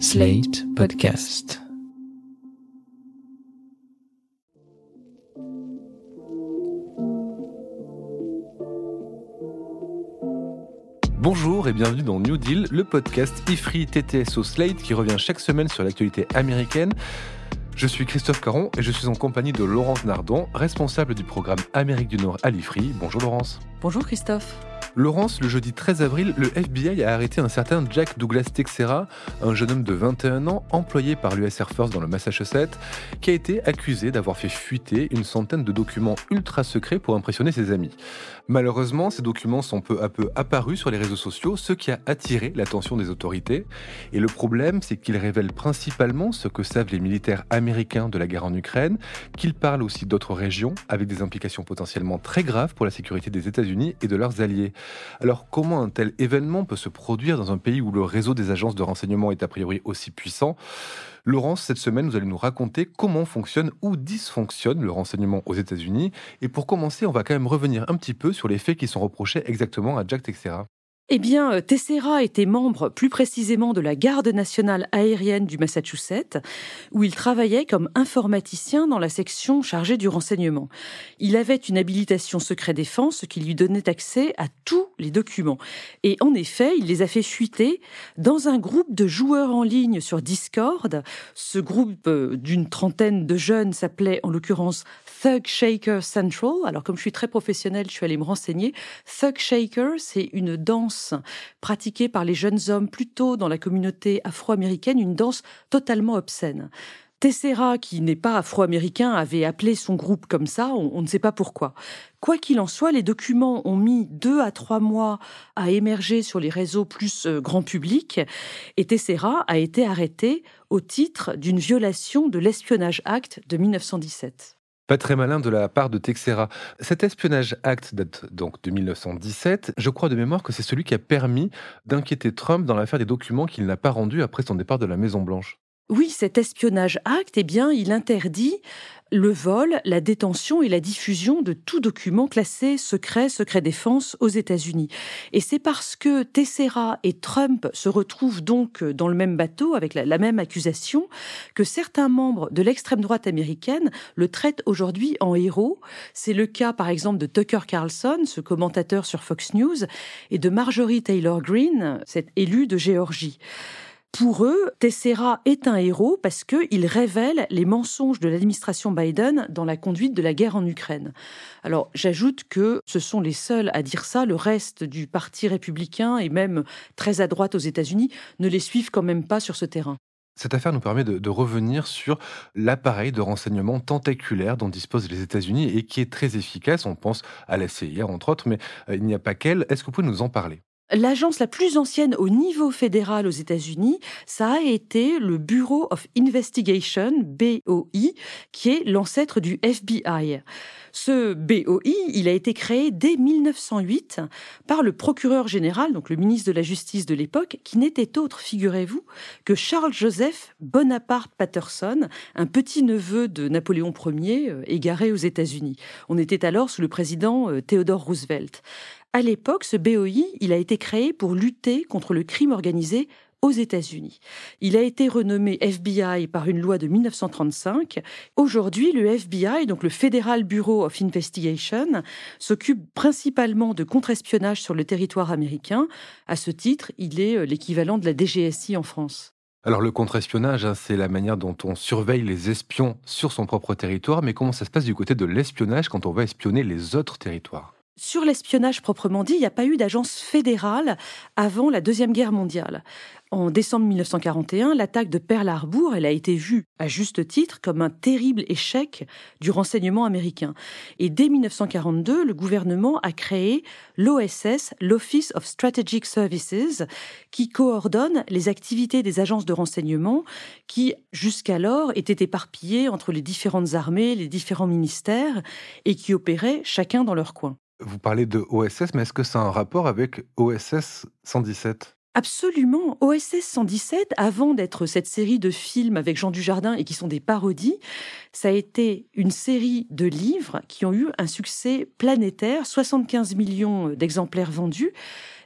Slate Podcast. Bonjour et bienvenue dans New Deal, le podcast IFRI TTSO Slate qui revient chaque semaine sur l'actualité américaine. Je suis Christophe Caron et je suis en compagnie de Laurence Nardon, responsable du programme Amérique du Nord à l'IFRI. Bonjour Laurence. Bonjour Christophe. Laurence, le jeudi 13 avril, le FBI a arrêté un certain Jack Douglas Texera, un jeune homme de 21 ans employé par l'US Air Force dans le Massachusetts, qui a été accusé d'avoir fait fuiter une centaine de documents ultra secrets pour impressionner ses amis. Malheureusement, ces documents sont peu à peu apparus sur les réseaux sociaux, ce qui a attiré l'attention des autorités. Et le problème, c'est qu'ils révèlent principalement ce que savent les militaires américains de la guerre en Ukraine, qu'ils parlent aussi d'autres régions, avec des implications potentiellement très graves pour la sécurité des États-Unis et de leurs alliés. Alors comment un tel événement peut se produire dans un pays où le réseau des agences de renseignement est a priori aussi puissant? Laurence, cette semaine, vous allez nous raconter comment fonctionne ou dysfonctionne le renseignement aux États-Unis. Et pour commencer, on va quand même revenir un petit peu sur les faits qui sont reprochés exactement à Jack Texera. Eh bien, euh, Tessera était membre plus précisément de la Garde nationale aérienne du Massachusetts, où il travaillait comme informaticien dans la section chargée du renseignement. Il avait une habilitation secret défense, ce qui lui donnait accès à tous les documents. Et en effet, il les a fait fuiter dans un groupe de joueurs en ligne sur Discord. Ce groupe euh, d'une trentaine de jeunes s'appelait en l'occurrence Thug Shaker Central. Alors, comme je suis très professionnelle, je suis allée me renseigner. Thug Shaker, c'est une danse pratiquée par les jeunes hommes plutôt dans la communauté afro-américaine, une danse totalement obscène. Tessera, qui n'est pas afro-américain, avait appelé son groupe comme ça, on, ne sait pas pourquoi. Quoi qu'il en soit, les documents ont mis deux à trois mois à émerger sur les réseaux plus euh, grand public, et Tessera a été arrêté au titre d'une violation de l'Espionnage Act de 1917. Pas très malin de la part de Texera. Cet espionnage acte date donc de 1917. Je crois de mémoire que c'est celui qui a permis d'inquiéter Trump dans l'affaire des documents qu'il n'a pas rendus après son départ de la Maison Blanche. Oui, cet espionnage acte, eh bien, il interdit le vol, la détention et la diffusion de tout document classé secret, secret défense aux États-Unis. Et c'est parce que Tessera et Trump se retrouvent donc dans le même bateau avec la, la même accusation que certains membres de l'extrême droite américaine le traitent aujourd'hui en héros. C'est le cas par exemple de Tucker Carlson, ce commentateur sur Fox News, et de Marjorie Taylor Greene, cette élue de Géorgie. Pour eux, Tessera est un héros parce qu'il révèle les mensonges de l'administration Biden dans la conduite de la guerre en Ukraine. Alors, j'ajoute que ce sont les seuls à dire ça. Le reste du Parti républicain et même très à droite aux États-Unis ne les suivent quand même pas sur ce terrain. Cette affaire nous permet de, de revenir sur l'appareil de renseignement tentaculaire dont disposent les États-Unis et qui est très efficace. On pense à la CIA, entre autres, mais euh, il n'y a pas qu'elle. Est-ce que vous pouvez nous en parler? L'agence la plus ancienne au niveau fédéral aux États-Unis, ça a été le Bureau of Investigation, BOI, qui est l'ancêtre du FBI. Ce BOI, il a été créé dès 1908 par le procureur général, donc le ministre de la Justice de l'époque, qui n'était autre, figurez-vous, que Charles Joseph Bonaparte Patterson, un petit-neveu de Napoléon Ier, euh, égaré aux États-Unis. On était alors sous le président euh, Theodore Roosevelt. À l'époque, ce BOI, il a été créé pour lutter contre le crime organisé aux États-Unis. Il a été renommé FBI par une loi de 1935. Aujourd'hui, le FBI, donc le Federal Bureau of Investigation, s'occupe principalement de contre-espionnage sur le territoire américain. À ce titre, il est euh, l'équivalent de la DGSI en France. Alors le contre-espionnage, hein, c'est la manière dont on surveille les espions sur son propre territoire, mais comment ça se passe du côté de l'espionnage quand on va espionner les autres territoires? Sur l'espionnage proprement dit, il n'y a pas eu d'agence fédérale avant la Deuxième Guerre mondiale. En décembre 1941, l'attaque de Pearl Harbor, elle a été vue, à juste titre, comme un terrible échec du renseignement américain. Et dès 1942, le gouvernement a créé l'OSS, l'Office of Strategic Services, qui coordonne les activités des agences de renseignement qui, jusqu'alors, étaient éparpillées entre les différentes armées, les différents ministères, et qui opéraient chacun dans leur coin. Vous parlez de OSS, mais est-ce que ça a un rapport avec OSS 117 Absolument. OSS 117, avant d'être cette série de films avec Jean Dujardin et qui sont des parodies, ça a été une série de livres qui ont eu un succès planétaire, 75 millions d'exemplaires vendus,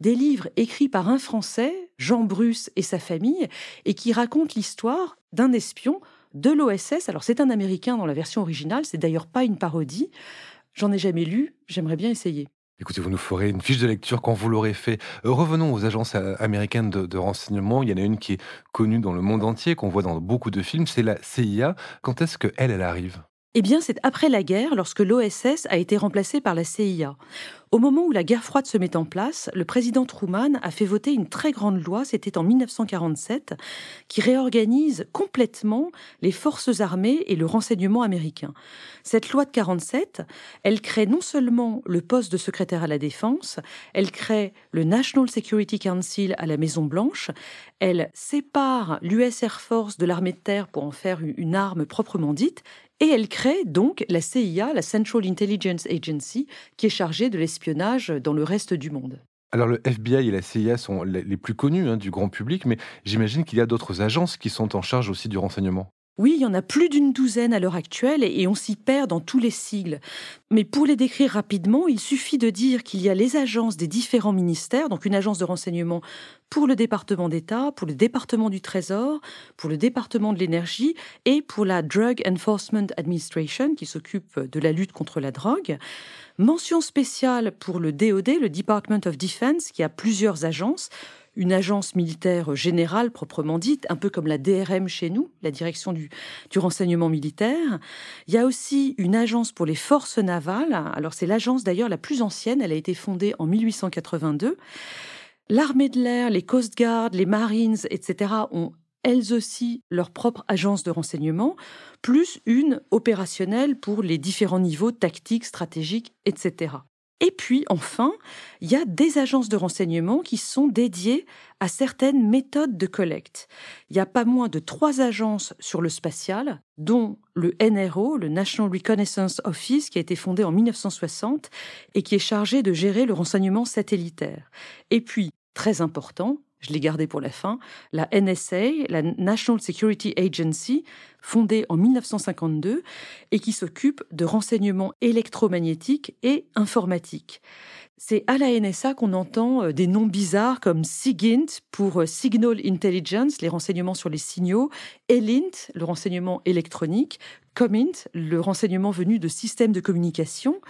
des livres écrits par un Français, Jean Bruce et sa famille, et qui racontent l'histoire d'un espion de l'OSS. Alors c'est un Américain dans la version originale, c'est d'ailleurs pas une parodie. J'en ai jamais lu, j'aimerais bien essayer. Écoutez, vous nous ferez une fiche de lecture quand vous l'aurez fait. Euh, revenons aux agences euh, américaines de, renseignement. Il y en a une qui est connue dans le monde entier, qu'on voit dans beaucoup de films, c'est la CIA. Quand est-ce qu'elle, elle arrive? Eh bien, c'est après la guerre, lorsque l'OSS a été remplacée par la CIA. Au moment où la guerre froide se met en place, le président Truman a fait voter une très grande loi, c'était en 1947, qui réorganise complètement les forces armées et le renseignement américain. Cette loi de 47, elle crée non seulement le poste de secrétaire à la défense, elle crée le National Security Council à la Maison Blanche, elle sépare l'US Air Force de l'armée de terre pour en faire une arme proprement dite, et elle crée donc la CIA, la Central Intelligence Agency, qui est chargée de l'espionnage dans le reste du monde. Alors le FBI et la CIA sont les plus connus hein, du grand public, mais j'imagine qu'il y a d'autres agences qui sont en charge aussi du renseignement. Oui, il y en a plus d'une douzaine à l'heure actuelle et on s'y perd dans tous les sigles. Mais pour les décrire rapidement, il suffit de dire qu'il y a les agences des différents ministères, donc une agence de renseignement pour le département d'État, pour le département du Trésor, pour le département de l'énergie et pour la Drug Enforcement Administration qui s'occupe de la lutte contre la drogue. Mention spéciale pour le DOD, le Department of Defense, qui a plusieurs agences une agence militaire générale proprement dite, un peu comme la DRM chez nous, la direction du, renseignement militaire. Il y a aussi une agence pour les forces navales. Alors c'est l'agence d'ailleurs la plus ancienne, elle a été fondée en 1882. L'armée de l'air, les Coast Guard, les Marines, etc. ont elles aussi leur propre agence de renseignement, plus une opérationnelle pour les différents niveaux tactiques, stratégiques, etc. Et puis, enfin, il y a des agences de renseignement qui sont dédiées à certaines méthodes de collecte. Il y a pas moins de trois agences sur le spatial, dont le NRO, le National Reconnaissance Office, qui a été fondé en 1960 et qui est chargé de gérer le renseignement satellitaire. Et puis, très important, je l'ai gardé pour la fin, la NSA, la National Security Agency, fondée en 1952 et qui s'occupe de renseignements électromagnétiques et informatiques. C'est à la NSA qu'on entend euh, des noms bizarres comme SIGINT pour euh, Signal Intelligence, les renseignements sur les signaux, ELINT, le renseignement électronique, COMINT, le renseignement venu de systèmes de communication.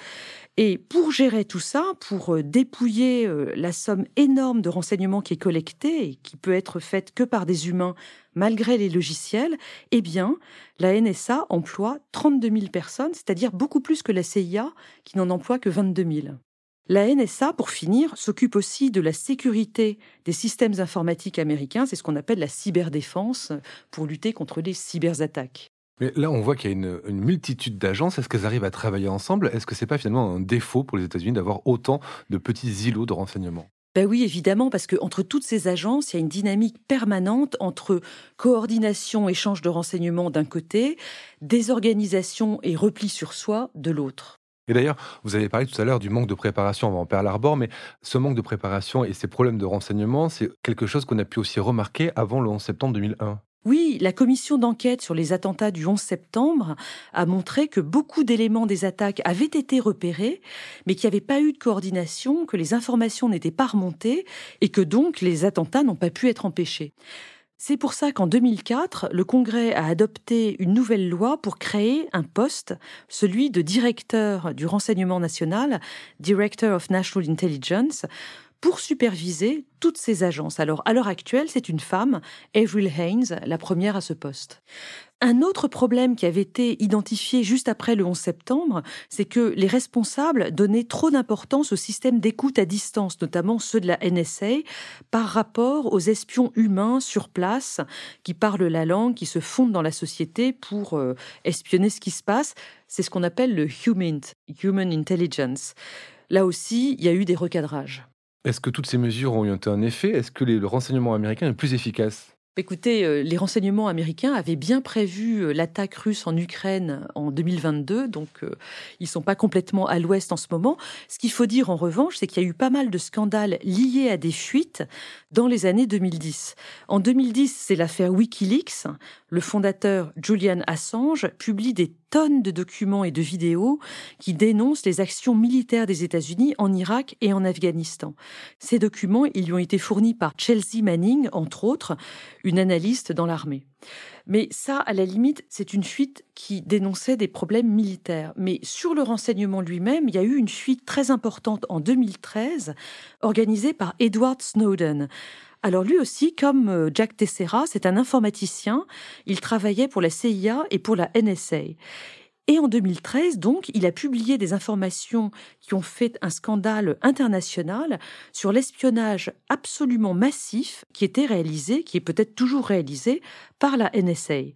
Et pour gérer tout ça, pour euh, dépouiller la somme énorme de renseignements qui est collectée et qui peut être faite que par des humains malgré les logiciels, eh bien, la NSA emploie 32 000 personnes, c'est-à-dire beaucoup plus que la CIA qui n'en emploie que 22 000. La NSA, pour finir, s'occupe aussi de la sécurité des systèmes informatiques américains, c'est ce qu'on appelle la cyberdéfense, pour lutter contre les cyberattaques. Mais là, on voit qu'il y a une, multitude d'agences. Est-ce qu'elles arrivent à travailler ensemble? Est-ce que ce n'est pas finalement un défaut pour les États-Unis d'avoir autant de petits îlots de renseignement? Ben oui, évidemment, parce qu'entre toutes ces agences, il y a une dynamique permanente entre coordination, échange de renseignements d'un côté, désorganisation et repli sur soi de l'autre. Et d'ailleurs, vous avez parlé tout à l'heure du manque de préparation avant Pearl Harbor, mais ce manque de préparation et ces problèmes de renseignement, c'est quelque chose qu'on a pu aussi remarquer avant le 11 septembre 2001. Oui, la commission d'enquête sur les attentats du 11 septembre a montré que beaucoup d'éléments des attaques avaient été repérés, mais qu'il n'y avait pas eu de coordination, que les informations n'étaient pas remontées et que donc les attentats n'ont pas pu être empêchés. C'est pour ça qu'en 2004, le Congrès a adopté une nouvelle loi pour créer un poste, celui de directeur du renseignement national, Director of National Intelligence, pour superviser toutes ces agences. Alors, à l'heure actuelle, c'est une femme, Avril Haines, la première à ce poste. Un autre problème qui avait été identifié juste après le 11 septembre, c'est que les responsables donnaient trop d'importance aux systèmes d'écoute à distance, notamment ceux de la NSA, par rapport aux espions humains sur place qui parlent la langue, qui se fondent dans la société pour euh, espionner ce qui se passe. C'est ce qu'on appelle le human intelligence. Là aussi, il y a eu des recadrages. Est-ce que toutes ces mesures ont eu un effet? Est-ce que le renseignement américain est plus efficace? Écoutez, euh, les renseignements américains avaient bien prévu euh, l'attaque russe en Ukraine en 2022, donc euh, ils sont pas complètement à l'ouest en ce moment. Ce qu'il faut dire en revanche, c'est qu'il y a eu pas mal de scandales liés à des fuites dans les années 2010. En 2010, c'est l'affaire Wikileaks. Le fondateur Julian Assange publie des de documents et de vidéos qui dénoncent les actions militaires des États-Unis en Irak et en Afghanistan. Ces documents, ils lui ont été fournis par Chelsea Manning, entre autres, une analyste dans l'armée. Mais ça, à la limite, c'est une fuite qui dénonçait des problèmes militaires. Mais sur le renseignement lui-même, il y a eu une fuite très importante en 2013, organisée par Edward Snowden. Alors lui aussi, comme euh, Jack Tessera, c'est un informaticien. Il travaillait pour la CIA et pour la NSA. Et en 2013, donc, il a publié des informations qui ont fait un scandale international sur l'espionnage absolument massif qui était réalisé, qui est peut-être toujours réalisé par la NSA.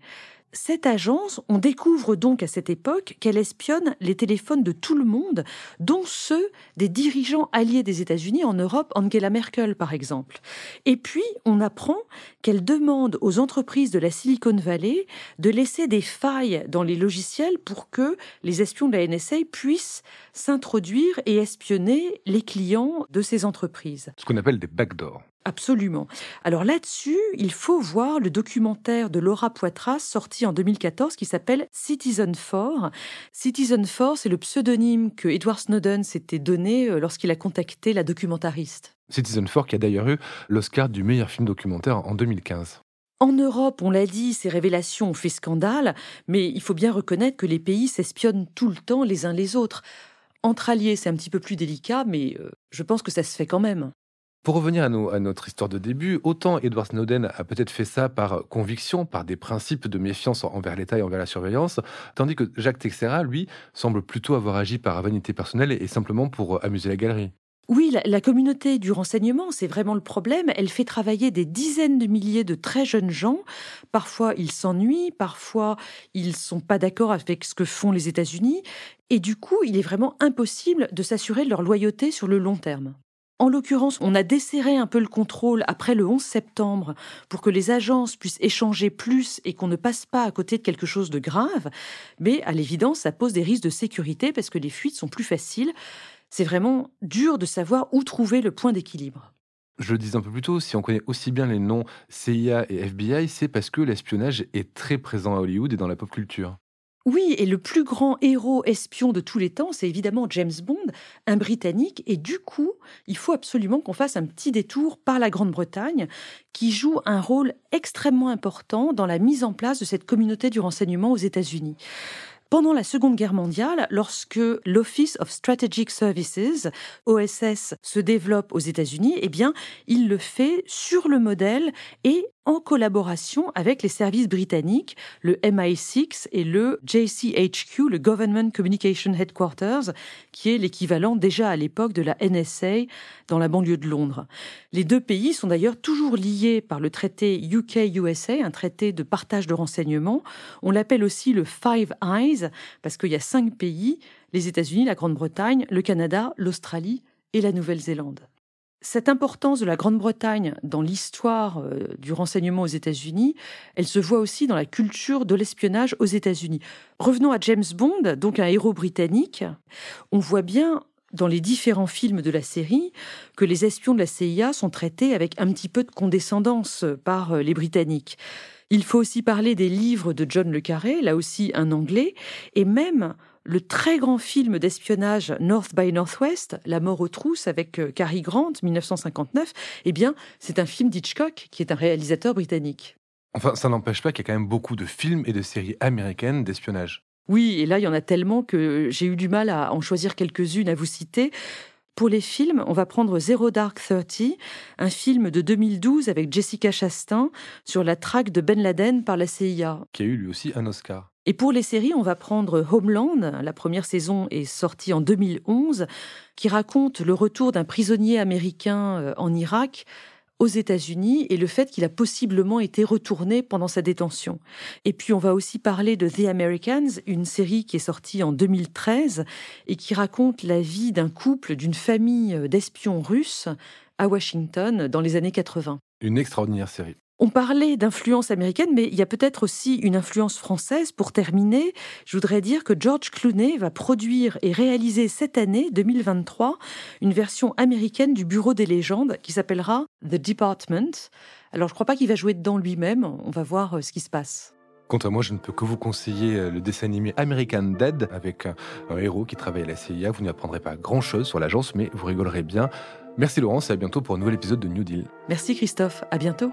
Cette agence, on découvre donc à cette époque qu'elle espionne les téléphones de tout le monde, dont ceux des dirigeants alliés des États-Unis en Europe, Angela Merkel par exemple. Et puis, on apprend qu'elle demande aux entreprises de la Silicon Valley de laisser des failles dans les logiciels pour que les espions de la NSA puissent s'introduire et espionner les clients de ces entreprises. Ce qu'on appelle des backdoors. Absolument. Alors là-dessus, il faut voir le documentaire de Laura Poitras sorti en 2014 qui s'appelle Citizen 4. Citizen 4, c'est le pseudonyme que Edward Snowden s'était donné euh, lorsqu'il a contacté la documentariste. Citizen 4 qui a d'ailleurs eu l'Oscar du meilleur film documentaire en 2015. En Europe, on l'a dit, ces révélations ont fait scandale, mais il faut bien reconnaître que les pays s'espionnent tout le temps les uns les autres. Entre alliés, c'est un petit peu plus délicat, mais euh, je pense que ça se fait quand même. Pour revenir à, notre histoire de début, autant Edward Snowden a peut-être fait ça par conviction, par des principes de méfiance envers l'État et envers la surveillance, tandis que Jacques Texera, lui, semble plutôt avoir agi par vanité personnelle et simplement pour amuser la galerie. Oui, la, communauté du renseignement, c'est vraiment le problème. Elle fait travailler des dizaines de milliers de très jeunes gens. Parfois, ils s'ennuient, parfois, ils sont pas d'accord avec ce que font les États-Unis. Et du coup, il est vraiment impossible de s'assurer de leur loyauté sur le long terme. En l'occurrence, on a desserré un peu le contrôle après le 11 septembre pour que les agences puissent échanger plus et qu'on ne passe pas à côté de quelque chose de grave. Mais à l'évidence, ça pose des risques de sécurité parce que les fuites sont plus faciles. C'est vraiment dur de savoir où trouver le point d'équilibre. Je le disais un peu plus tôt, si on connaît aussi bien les noms CIA et FBI, c'est parce que l'espionnage est très présent à Hollywood et dans la pop culture. Oui, et le plus grand héros espion de tous les temps, c'est évidemment James Bond, un Britannique, et du coup, il faut absolument qu'on fasse un petit détour par la Grande-Bretagne, qui joue un rôle extrêmement important dans la mise en place de cette communauté du renseignement aux États-Unis. Pendant la Seconde Guerre mondiale, lorsque l'Office of Strategic Services, OSS, se développe aux États-Unis, eh bien, il le fait sur le modèle et en collaboration avec les services britanniques, le MI6 et le JCHQ, le Government Communication Headquarters, qui est l'équivalent déjà à l'époque de la NSA dans la banlieue de Londres. Les deux pays sont d'ailleurs toujours liés par le traité UK-USA, un traité de partage de renseignements. On l'appelle aussi le Five Eyes, parce qu'il y a cinq pays, les États-Unis, la Grande-Bretagne, le Canada, l'Australie et la Nouvelle-Zélande. Cette importance de la Grande-Bretagne dans l'histoire euh, du renseignement aux États-Unis, elle se voit aussi dans la culture de l'espionnage aux États-Unis. Revenons à James Bond, donc un héros britannique. On voit bien dans les différents films de la série que les espions de la CIA sont traités avec un petit peu de condescendance par euh, les Britanniques. Il faut aussi parler des livres de John le Carré, là aussi un anglais, et même le très grand film d'espionnage North by Northwest, La mort aux trousses avec euh, Cary Grant, 1959, eh bien, c'est un film d'Hitchcock qui est un réalisateur britannique. Enfin, ça n'empêche pas qu'il y a quand même beaucoup de films et de séries américaines d'espionnage. Oui, et là, il y en a tellement que j'ai eu du mal à en choisir quelques-unes à vous citer. Pour les films, on va prendre Zero Dark Thirty, un film de 2012 avec Jessica Chastain sur la traque de Ben Laden par la CIA. Qui a eu lui aussi un Oscar. Et pour les séries, on va prendre Homeland. La première saison est sortie en 2011, qui raconte le retour d'un prisonnier américain euh, en Irak aux États-Unis et le fait qu'il a possiblement été retourné pendant sa détention. Et puis on va aussi parler de The Americans, une série qui est sortie en 2013 et qui raconte la vie d'un couple, d'une famille euh, d'espions russes à Washington dans les années 80. Une extraordinaire série. On parlait d'influence américaine, mais il y a peut-être aussi une influence française. Pour terminer, je voudrais dire que George Clooney va produire et réaliser cette année, 2023, une version américaine du Bureau des légendes qui s'appellera The Department. Alors je ne crois pas qu'il va jouer dedans lui-même, on va voir euh, ce qui se passe. Quant à moi, je ne peux que vous conseiller euh, le dessin animé American Dead avec un héros qui travaille à la CIA. Vous n'apprendrez pas grand-chose sur l'agence, mais vous rigolerez bien. Merci Laurence et à bientôt pour un nouvel épisode de New Deal. Merci Christophe, à bientôt.